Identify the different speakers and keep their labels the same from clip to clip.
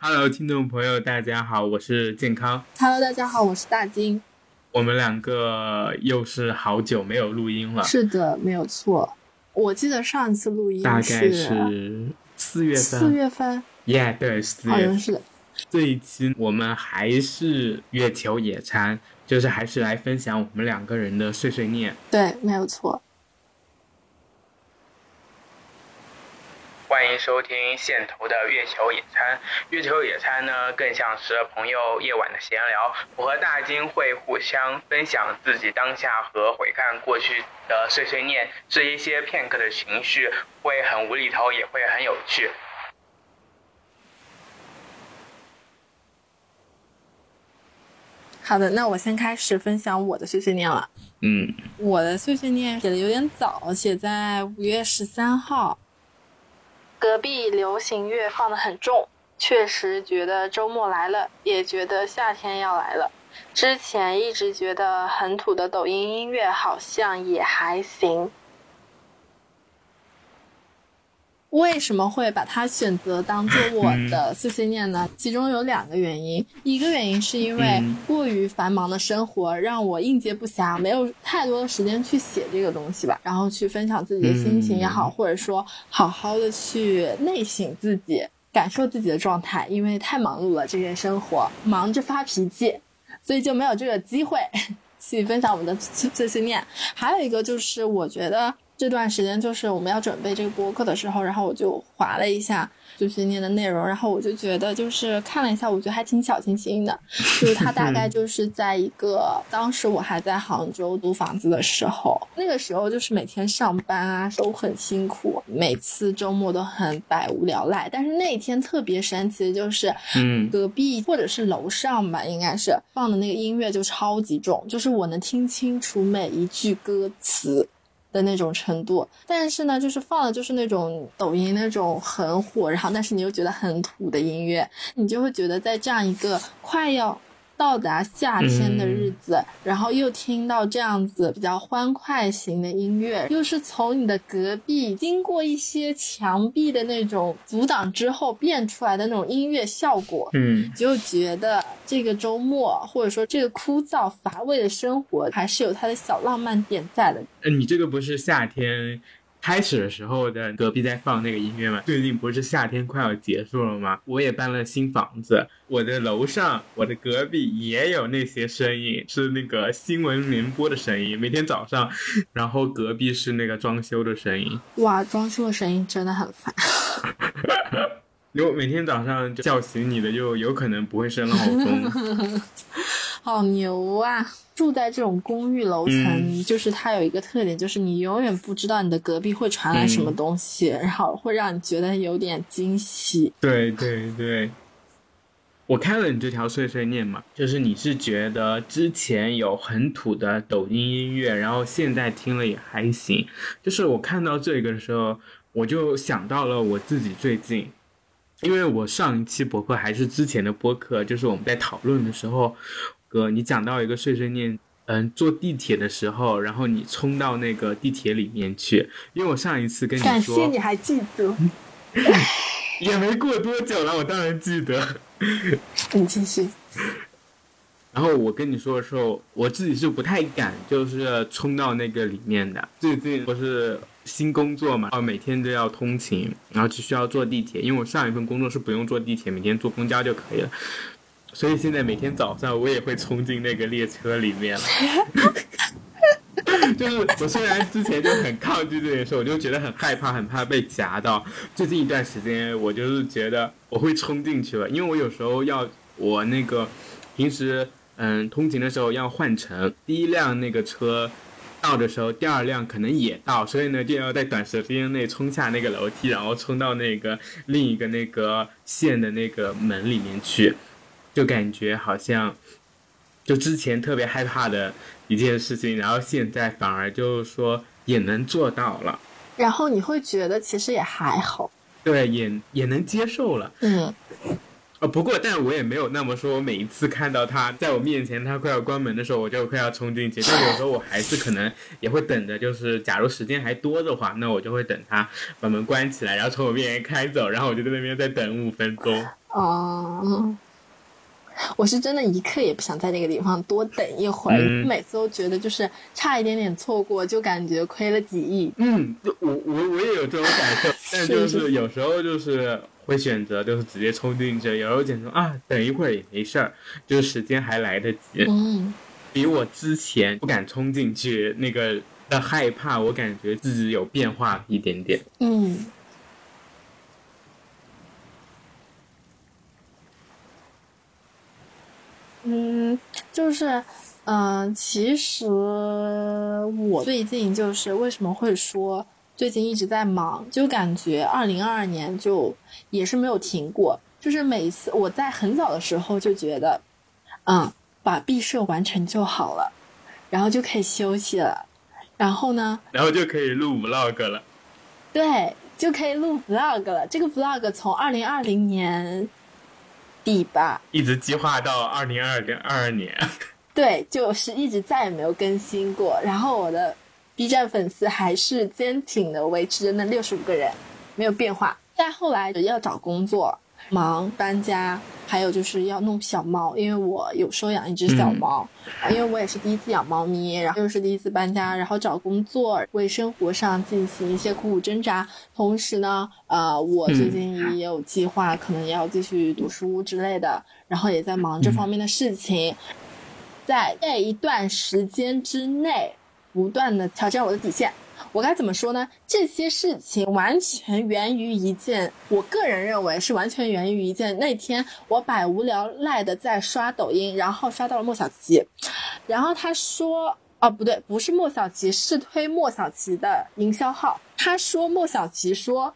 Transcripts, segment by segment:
Speaker 1: Hello，听众朋友，大家好，我是健康。
Speaker 2: Hello，大家好，我是大金。
Speaker 1: 我们两个又是好久没有录音了，
Speaker 2: 是的，没有错。我记得上一次录音
Speaker 1: 大概
Speaker 2: 是
Speaker 1: 是四月份。
Speaker 2: 四月份，
Speaker 1: 耶对，四
Speaker 2: 好
Speaker 1: 月份。
Speaker 2: 像是的。
Speaker 1: 这一期我们还是月球野餐，就是还是来分享我们两个人的碎碎念。
Speaker 2: 对，没有错。
Speaker 1: 欢迎收听线头的月球野餐。月球野餐呢，更像是朋友夜晚的闲聊。我和大金会互相分享自己当下和回看过去的碎碎念，这一些片刻的情绪，会很无厘头，也会很有趣。
Speaker 2: 好的，那我先开始分享我的碎碎念了。
Speaker 1: 嗯，
Speaker 2: 我的碎碎念写的有点早，写在五月十三号。隔壁流行乐放得很重，确实觉得周末来了，也觉得夏天要来了。之前一直觉得很土的抖音音乐好像也还行。为什么会把它选择当做我的碎碎念呢？其中有两个原因，一个原因是因为
Speaker 1: 嗯
Speaker 2: 过于繁忙的生活让我应接不暇，没有太多的时间去写这个东西吧，然后去分享自己的心情也好，
Speaker 1: 嗯
Speaker 2: 或者说好好的去内省自己，感受自己的状态，因为太忙碌了，这些生活忙着发脾气，所以就没有这个机会 去分享我们的碎碎碎念。还有一个就是，我觉得这段时间就是我们要准备这个播客的时候，然后我就划了一下就是念的内容，然后我就觉得就是看了一下，我觉得还挺小清新的。就是它大概就是在一个当时我还在杭州租房子的时候，那个时候就是每天上班啊都很辛苦，每次周末都很百无聊赖。但是那一天特别神奇，就是
Speaker 1: 嗯
Speaker 2: 隔壁或者是楼上吧，应该是放的那个音乐就超级重，就是我能听清楚每一句歌词。的那种程度，但是呢，就是放的就是那种抖音那种很火，然后但是你又觉得很土的音乐，你就会觉得在这样一个快要到达夏天的日子，然后又听到这样子比较欢快型的音乐，又是从你的隔壁经过一些墙壁的那种阻挡之后变出来的那种音乐效果，
Speaker 1: 嗯
Speaker 2: 就觉得这个周末或者说这个枯燥乏味的生活还是有它的小浪漫点在的。
Speaker 1: 呃你这个不是夏天开始的时候的隔壁在放那个音乐嘛？最近不是夏天快要结束了吗？我也搬了新房子，我的楼上、我的隔壁也有那些声音，是那个新闻联播的声音，每天早上，然后隔壁是那个装修的声音。
Speaker 2: 哇，装修的声音真的很烦。
Speaker 1: 如果每天早上叫醒你的，就有可能不会是闹钟。
Speaker 2: 好牛啊！住在这种公寓楼层，
Speaker 1: 嗯
Speaker 2: 就是它有一个特点，就是你永远不知道你的隔壁会传来什么东西，然后会让你觉得有点惊喜。
Speaker 1: 对对对，我看了你这条碎碎念嘛，就是你是觉得之前有很土的抖音音乐，然后现在听了也还行。就是我看到这个的时候，我就想到了我自己最近，因为我上一期博客还是之前的播客，就是我们在讨论的时候，哥，你讲到一个碎碎念。嗯，坐地铁的时候，然后你冲到那个地铁里面去，因为我上一次跟你
Speaker 2: 感
Speaker 1: 说，
Speaker 2: 谢你还记得，
Speaker 1: 也没过多久了，我当然记得。
Speaker 2: 你继续。
Speaker 1: 然后我跟你说的时候，我自己是不太敢，就是冲到那个里面的。最近不是新工作嘛，哦，每天都要通勤，然后只需要坐地铁。因为我上一份工作是不用坐地铁，每天坐公交就可以了。所以现在每天早上我也会冲进那个列车里面了。就是我虽然之前就很抗拒这件事，我就觉得很害怕，很怕被夹到。最近一段时间，我就是觉得我会冲进去了，因为我有时候要我那个平时嗯通勤的时候要换乘，第一辆那个车到的时候，第二辆可能也到，所以呢就要在短时间内冲下那个楼梯，然后冲到那个另一个那个线的那个门里面去，就感觉好像就之前特别害怕的一件事情，然后现在反而就是说也能做到了，
Speaker 2: 然后你会觉得其实也还好，
Speaker 1: 对，也也能接受了。
Speaker 2: 嗯，
Speaker 1: 呃，不过，但我也没有那么说，我每一次看到他在我面前，他快要关门的时候，我就快要冲进去。但有时候我还是可能也会等着，就是假如时间还多的话，那我就会等他把门关起来，然后从我面前开走，然后我就在那边再等五分钟。
Speaker 2: 哦，我是真的一刻也不想在那个地方多等一会儿，
Speaker 1: 嗯
Speaker 2: 每次都觉得就是差一点点错过，就感觉亏了几亿。
Speaker 1: 嗯，就我我我也有这种感受，但就是是有时候就是会选择就是直接冲进去，有时候选择啊等一会儿也没事儿，就是时间还来得及。
Speaker 2: 嗯，
Speaker 1: 比我之前不敢冲进去那个的害怕，我感觉自己有变化一点点。
Speaker 2: 嗯，嗯，就是，嗯、其实我最近就是为什么会说最近一直在忙，就感觉二零二二年就也是没有停过，就是每次我在很早的时候就觉得，嗯，把毕设完成就好了，然后就可以休息了，然后呢，
Speaker 1: 然后就可以录 vlog 了。
Speaker 2: 对，就可以录 vlog 了。这个 vlog 从二零二零年底吧，
Speaker 1: 一直计划到二零二零二二年。
Speaker 2: 对，就是一直再也没有更新过。然后我的 B 站粉丝还是坚挺的维持着那六十五个人，没有变化。再后来要找工作，忙搬家，还有就是要弄小猫，因为我有收养一只小猫，啊因为我也是第一次养猫咪，然后又是第一次搬家，然后找工作，为生活上进行一些苦苦挣扎。同时呢，呃，我最近也有计划，可能要继续读书之类的，然后也在忙这方面的事情。在这一段时间之内，不断的挑战我的底线。我该怎么说呢？这些事情完全源于一件，我个人认为是完全源于一件。那天我百无聊赖的在刷抖音，然后刷到了莫小琪，然后他说，哦不对，不是莫小琪，是推莫小琪的营销号。他说莫小琪说，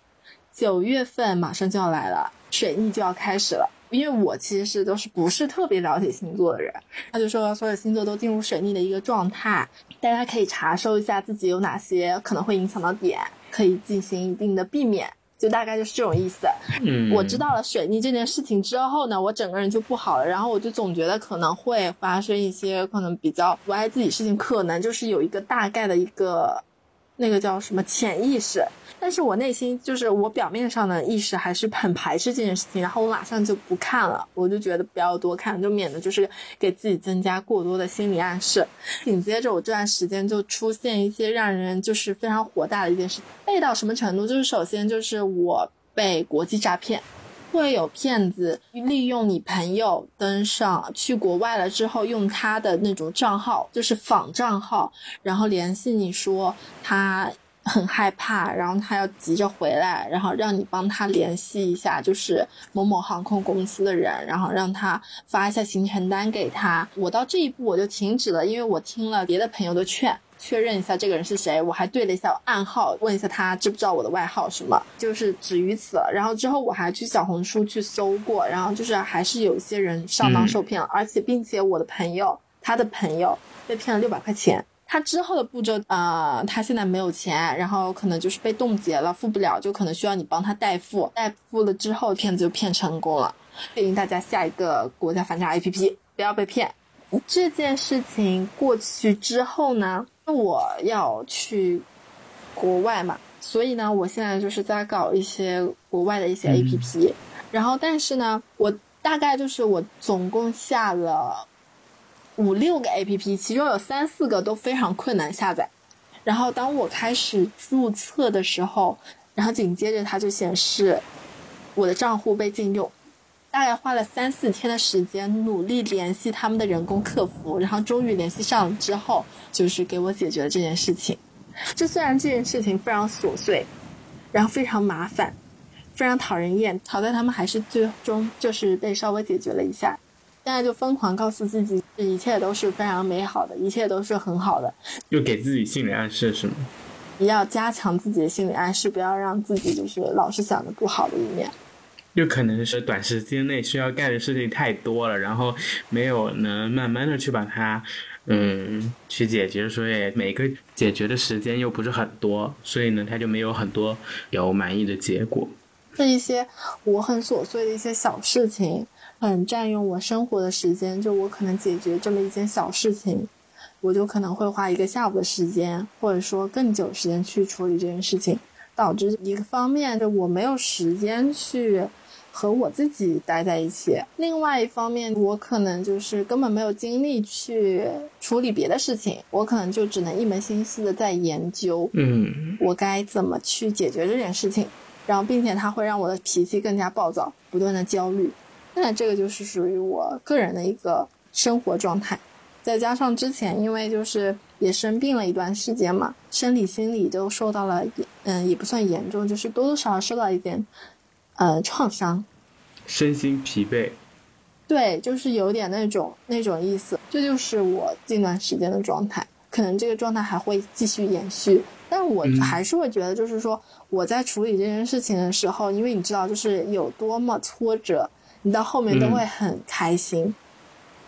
Speaker 2: 九月份马上就要来了，水逆就要开始了。因为我其实是都是不是特别了解星座的人，他就说所有星座都进入水逆的一个状态，大家可以查收一下自己有哪些可能会影响到点，可以进行一定的避免，就大概就是这种意思。
Speaker 1: 嗯，
Speaker 2: 我知道了水逆这件事情之后呢，我整个人就不好了，然后我就总觉得可能会发生一些可能比较不爱自己事情，可能就是有一个大概的一个那个叫什么潜意识，但是我内心就是我表面上的意识还是很排斥这件事情，然后我马上就不看了，我就觉得不要多看，就免得就是给自己增加过多的心理暗示。紧接着我这段时间就出现一些让人就是非常火大的一件事，背到什么程度？就是首先就是我被国际诈骗。会有骗子利用你朋友登上去国外了之后，用他的那种账号，就是仿账号，然后联系你说他很害怕，然后他要急着回来，然后让你帮他联系一下，就是某某航空公司的人，然后让他发一下行程单给他。我到这一步我就停止了，因为我听了别的朋友的劝。确认一下这个人是谁，我还对了一下暗号，问一下他知不知道我的外号什么，就是止于此了。然后之后我还去小红书去搜过，然后就是还是有一些人上当受骗了，而且并且我的朋友他的朋友被骗了六百块钱。他之后的步骤，呃，他现在没有钱，然后可能就是被冻结了，付不了，就可能需要你帮他代付。代付了之后，骗子就骗成功了。建议大家下一个国家反诈 APP 不要被骗。这件事情过去之后呢，我要去国外嘛，所以呢，我现在就是在搞一些国外的一些 APP，、然后但是呢，我大概就是我总共下了五六个 APP，其中有三四个都非常困难下载。然后当我开始注册的时候，然后紧接着它就显示我的账户被禁用。大概花了三四天的时间，努力联系他们的人工客服，然后终于联系上了之后，就是给我解决了这件事情。这虽然这件事情非常琐碎，然后非常麻烦，非常讨人厌，好在他们还是最终就是被稍微解决了一下。现在就疯狂告诉自己，这一切都是非常美好的，一切都是很好的。
Speaker 1: 又给自己心理暗示是吗？
Speaker 2: 要加强自己的心理暗示，不要让自己就是老是想着不好的一面。
Speaker 1: 有可能是短时间内需要干的事情太多了，然后没有能慢慢的去把它，嗯，去解决，所以每个解决的时间又不是很多，所以呢，他就没有很多有满意的结果。
Speaker 2: 这一些我很琐碎的一些小事情，很占用我生活的时间。就我可能解决这么一件小事情，我就可能会花一个下午的时间，或者说更久时间去处理这件事情，导致一个方面就我没有时间去和我自己待在一起；另外一方面，我可能就是根本没有精力去处理别的事情，我可能就只能一门心思的在研究，
Speaker 1: 嗯，
Speaker 2: 我该怎么去解决这件事情。然后，并且它会让我的脾气更加暴躁，不断的焦虑。那这个就是属于我个人的一个生活状态。再加上之前因为就是也生病了一段时间嘛，生理心理都受到了，嗯，也不算严重，就是多多少少受到一点，呃，创伤，
Speaker 1: 身心疲惫。
Speaker 2: 对，就是有点那种那种意思。这就是我近段时间的状态，可能这个状态还会继续延续。但我还是会觉得，就是说我在处理这件事情的时候，因为你知道，就是有多么挫折，你到后面都会很开心。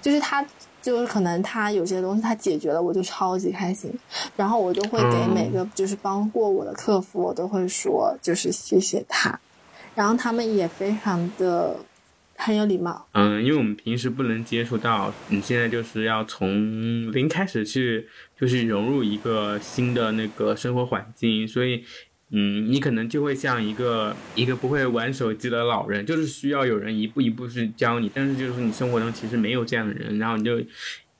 Speaker 2: 就是他，就是可能他有些东西他解决了，我就超级开心。然后我就会给每个就是帮过我的客服，我都会说就是谢谢他。然后他们也非常的很有礼貌。
Speaker 1: 嗯，因为我们平时不能接触到，你现在就是要从零开始去。就是融入一个新的那个生活环境，所以，嗯，你可能就会像一个一个不会玩手机的老人，就是需要有人一步一步去教你。但是就是你生活中其实没有这样的人，然后你就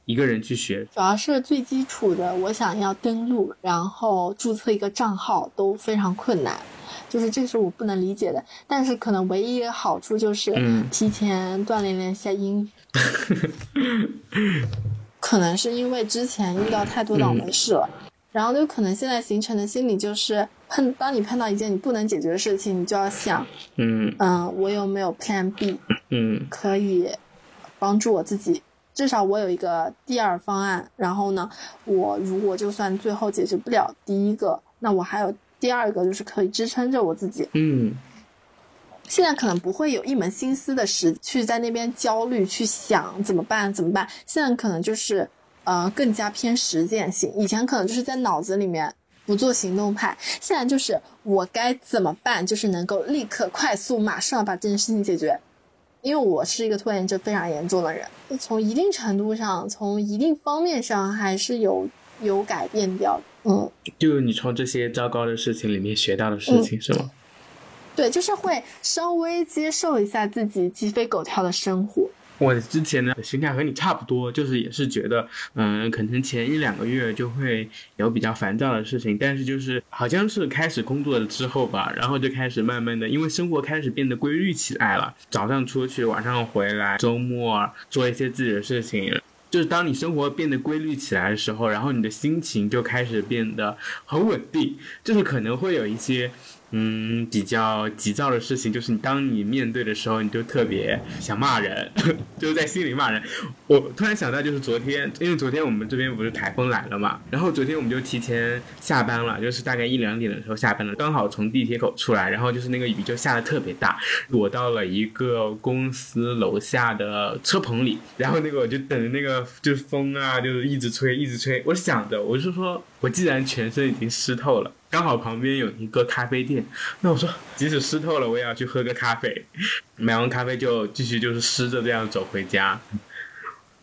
Speaker 1: 一个人去学。
Speaker 2: 主要是最基础的，我想要登录，然后注册一个账号都非常困难，就是这是我不能理解的。但是可能唯一一个好处就是提前锻炼了一下英语。可能是因为之前遇到太多倒霉事了，然后就可能现在形成的心理就是碰，当你碰到一件你不能解决的事情，你就要想，
Speaker 1: 嗯
Speaker 2: 嗯，我有没有 Plan B，
Speaker 1: 嗯，
Speaker 2: 可以帮助我自己，至少我有一个第二方案。然后呢，我如果就算最后解决不了第一个，那我还有第二个，就是可以支撑着我自己。
Speaker 1: 嗯。
Speaker 2: 现在可能不会有一门心思的时去在那边焦虑去想怎么办怎么办。现在可能就是呃更加偏实践性。以前可能就是在脑子里面不做行动派，现在就是我该怎么办，就是能够立刻快速马上把这件事情解决。因为我是一个拖延症非常严重的人，从一定程度上，从一定方面上还是有有改变掉。嗯，
Speaker 1: 就你从这些糟糕的事情里面学到的事情是吗？
Speaker 2: 对，就是会稍微接受一下自己鸡飞狗跳的生活。
Speaker 1: 我之前的心态和你差不多，就是也是觉得，嗯，可能前一两个月就会有比较烦躁的事情，但是就是好像是开始工作了之后吧，然后就开始慢慢的，因为生活开始变得规律起来了，早上出去，晚上回来，周末做一些自己的事情，就是当你生活变得规律起来的时候，然后你的心情就开始变得很稳定，就是可能会有一些。嗯，比较急躁的事情就是，你当你面对的时候，你就特别想骂人，就是在心里骂人。我突然想到，就是昨天，因为昨天我们这边不是台风来了嘛，然后昨天我们就提前下班了，就是大概一两点的时候下班了，刚好从地铁口出来，然后就是那个雨就下的特别大，躲到了一个公司楼下的车棚里，然后那个我就等着那个就是风啊，就是一直吹一直吹，我想着，我就说我既然全身已经湿透了。刚好旁边有一个咖啡店，那我说即使湿透了，我也要去喝个咖啡。买完咖啡就继续就是湿着这样走回家。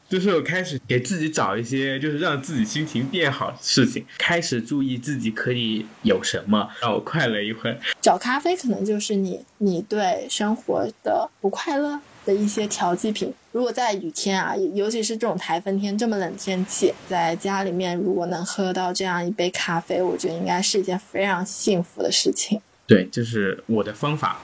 Speaker 1: 就是我开始给自己找一些就是让自己心情变好的事情，开始注意自己可以有什么让我快乐一会。
Speaker 2: 找咖啡可能就是你你对生活的不快乐。的一些调剂品，如果在雨天啊，尤其是这种台风天这么冷天气，在家里面如果能喝到这样一杯咖啡，我觉得应该是一件非常幸福的事情。
Speaker 1: 对，就是我的方法。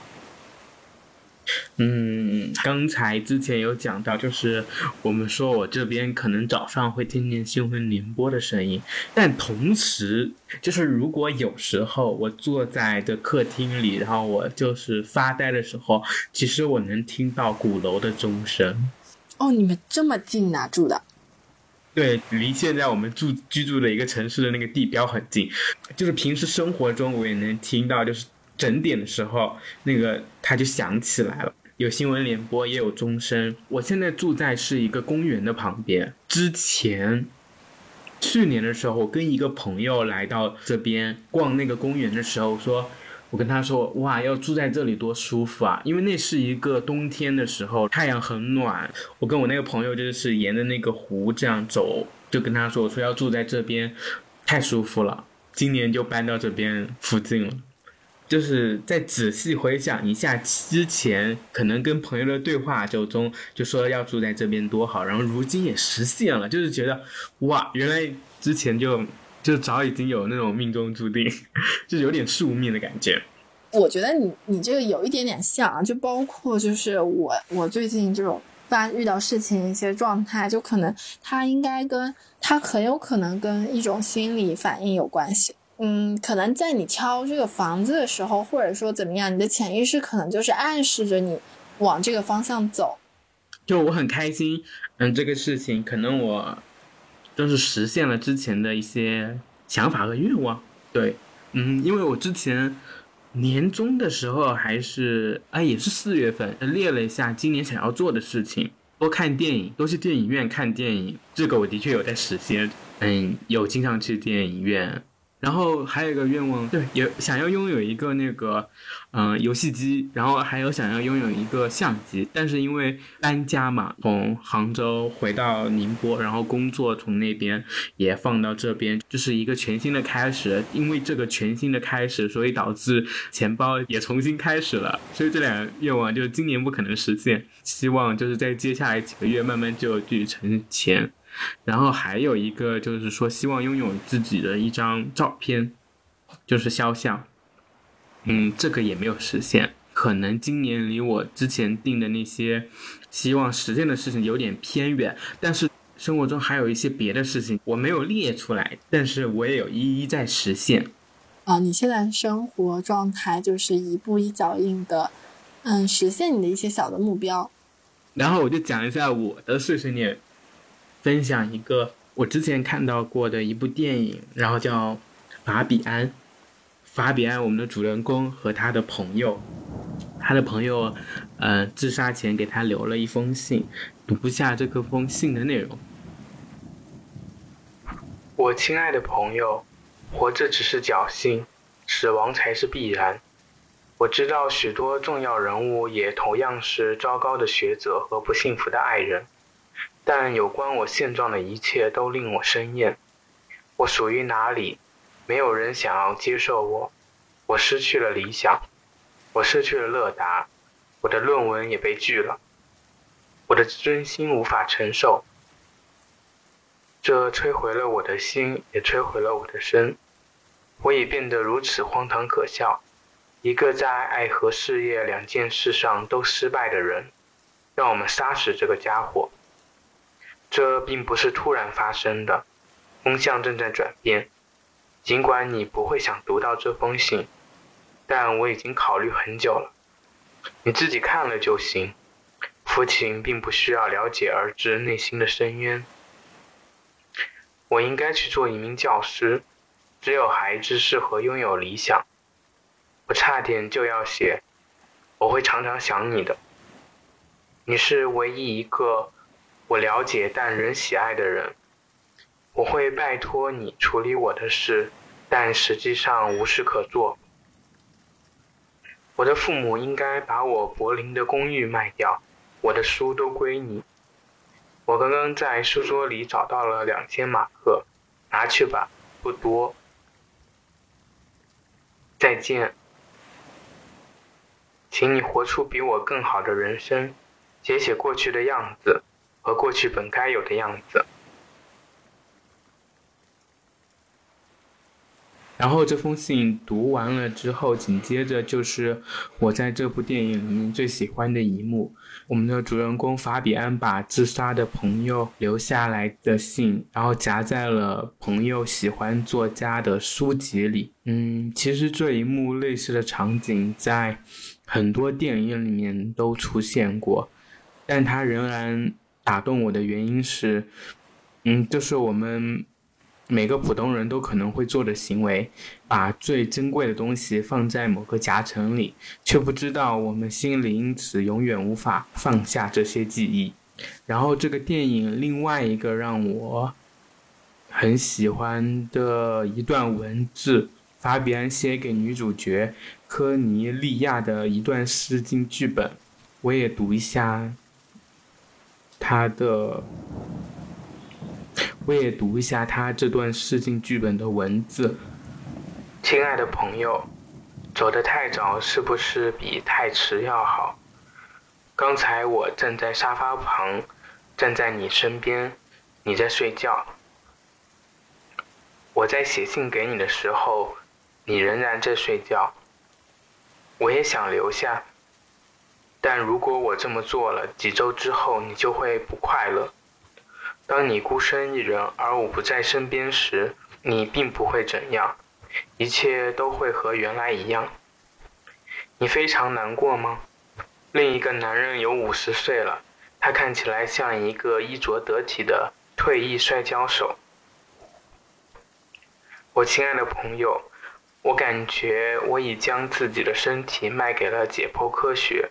Speaker 1: 嗯，刚才之前有讲到，就是我们说我这边可能早上会听见新闻联播的声音，但同时，就是如果有时候我坐在的客厅里，然后我就是发呆的时候，其实我能听到鼓楼的钟声。
Speaker 2: 哦，你们这么近啊，住的？
Speaker 1: 对，离现在我们住居住的一个城市的那个地标很近，就是平时生活中我也能听到，就是。整点的时候，那个它就响起来了，有新闻联播，也有钟声。我现在住在是一个公园的旁边。之前去年的时候，我跟一个朋友来到这边逛那个公园的时候，说我跟他说，哇，要住在这里多舒服啊！因为那是一个冬天的时候，太阳很暖。我跟我那个朋友就是沿着那个湖这样走，就跟他说，我说要住在这边，太舒服了。今年就搬到这边附近了。就是在仔细回想一下之前可能跟朋友的对话就中，就说要住在这边多好，然后如今也实现了，就是觉得哇，原来之前就就早已经有那种命中注定，就有点宿命的感觉。
Speaker 2: 我觉得你你这个有一点点像啊，就包括就是我我最近这种发遇到事情一些状态，就可能它应该跟它很有可能跟一种心理反应有关系。嗯，可能在你挑这个房子的时候，或者说怎么样，你的潜意识可能就是暗示着你往这个方向走。
Speaker 1: 就我很开心，嗯，这个事情可能我就是实现了之前的一些想法和愿望。对，嗯，因为我之前年终的时候还是哎，也是四月份列了一下今年想要做的事情，多看电影，多去电影院看电影。这个我的确有在实现，嗯，有经常去电影院。然后还有一个愿望，对，也想要拥有一个那个，嗯，游戏机，然后还有想要拥有一个相机。但是因为搬家嘛，从杭州回到宁波，然后工作从那边也放到这边，就是一个全新的开始。因为这个全新的开始，所以导致钱包也重新开始了。所以这两个愿望就是今年不可能实现，希望就是在接下来几个月慢慢就去存钱。然后还有一个就是说，希望拥有自己的一张照片，就是肖像。嗯，这个也没有实现，可能今年离我之前定的那些希望实现的事情有点偏远。但是生活中还有一些别的事情我没有列出来，但是我也有一一在实现。
Speaker 2: 啊，你现在生活状态就是一步一脚印的，嗯，实现你的一些小的目标。
Speaker 1: 然后我就讲一下我的碎碎念。分享一个我之前看到过的一部电影，然后叫《法比安》。法比安，我们的主人公和他的朋友，他的朋友，呃，自杀前给他留了一封信，读不下这个封信的内容。我亲爱的朋友，活着只是侥幸，死亡才是必然。我知道许多重要人物也同样是糟糕的学者和不幸福的爱人。但有关我现状的一切都令我生厌。我属于哪里？没有人想要接受我。我失去了理想，我失去了乐达，我的论文也被拒了。我的真心无法承受，这摧毁了我的心，也摧毁了我的身。我已变得如此荒唐可笑，一个在爱和事业两件事上都失败的人。让我们杀死这个家伙。这并不是突然发生的，风向正在转变。尽管你不会想读到这封信，但我已经考虑很久了。你自己看了就行。父亲并不需要了解而知内心的深渊。我应该去做一名教师。只有孩子适合拥有理想。我差点就要写，我会常常想你的。你是唯一一个。我了解但仍喜爱的人，我会拜托你处理我的事，但实际上无事可做。我的父母应该把我柏林的公寓卖掉，我的书都归你。我刚刚在书桌里找到了两千马克，拿去吧，不多。再见，请你活出比我更好的人生，写写过去的样子。和过去本该有的样子。然后这封信读完了之后，紧接着就是我在这部电影里面最喜欢的一幕：我们的主人公法比安把自杀的朋友留下来的信，然后夹在了朋友喜欢作家的书籍里。嗯，其实这一幕类似的场景在很多电影里面都出现过，但它仍然。打动我的原因是，嗯，就是我们每个普通人都可能会做的行为，把最珍贵的东西放在某个夹层里，却不知道我们心里因此永远无法放下这些记忆。然后这个电影另外一个让我很喜欢的一段文字，法比安写给女主角，科尼利亚的一段诗经剧本，我也读一下他的，我也读一下他这段试镜剧本的文字。亲爱的朋友，走得太早是不是比太迟要好？刚才我站在沙发旁，站在你身边，你在睡觉。我在写信给你的时候，你仍然在睡觉。我也想留下，但如果我这么做了，几周之后你就会不快乐。当你孤身一人，而我不在身边时，你并不会怎样，一切都会和原来一样。你非常难过吗？另一个男人有五十岁了，他看起来像一个衣着得体的退役摔跤手。我亲爱的朋友，我感觉我已将自己的身体卖给了解剖科学。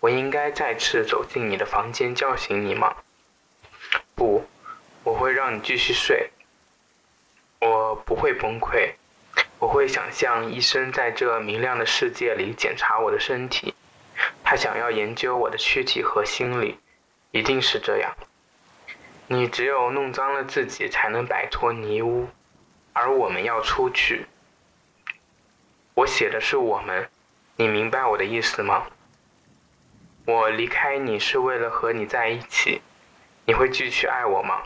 Speaker 1: 我应该再次走进你的房间叫醒你吗？不，我会让你继续睡。我不会崩溃，我会想象医生在这明亮的世界里检查我的身体，他想要研究我的躯体和心理，一定是这样。你只有弄脏了自己，才能摆脱泥污。而我们要出去。我写的是我们，你明白我的意思吗？我离开你是为了和你在一起，你会继续爱我吗？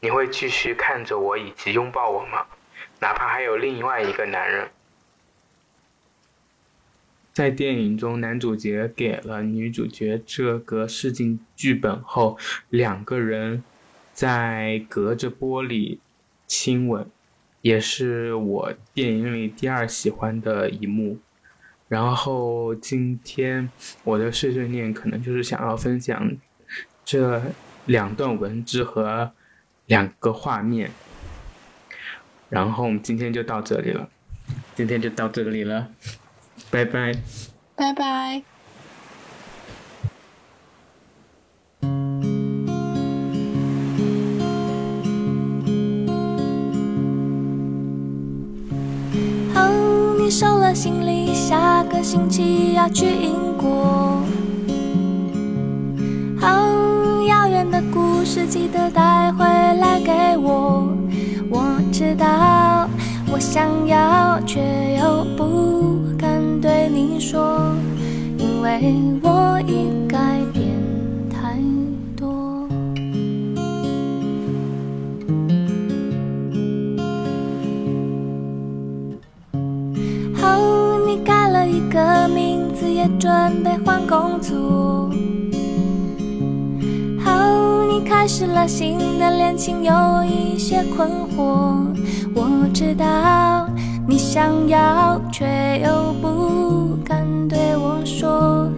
Speaker 1: 你会继续看着我以及拥抱我吗？哪怕还有另外一个男人。在电影中，男主角给了女主角这个试镜剧本后，两个人在隔着玻璃亲吻。也是我电影里第二喜欢的一幕，然后今天我的碎碎念可能就是想要分享这两段文字和两个画面，然后我们今天就到这里了，今天就到这里了，拜拜，
Speaker 2: 拜拜。
Speaker 3: 星期要去英国。好遥远的故事，记得带回来给我。我知道，我想要，却又不敢对你说，因为我准备换工作。好，你开始了新的恋情，有一些困惑。我知道你想要，却又不敢对我说，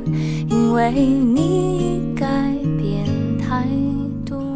Speaker 3: 因为你改变太。多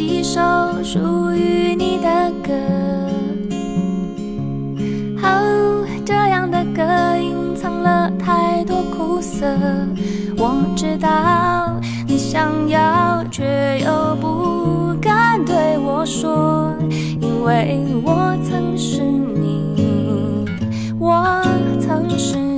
Speaker 3: 几首属于你的歌，哦这样的歌隐藏了太多苦涩。我知道你想要，却又不敢对我说，因为我曾是你，我曾是。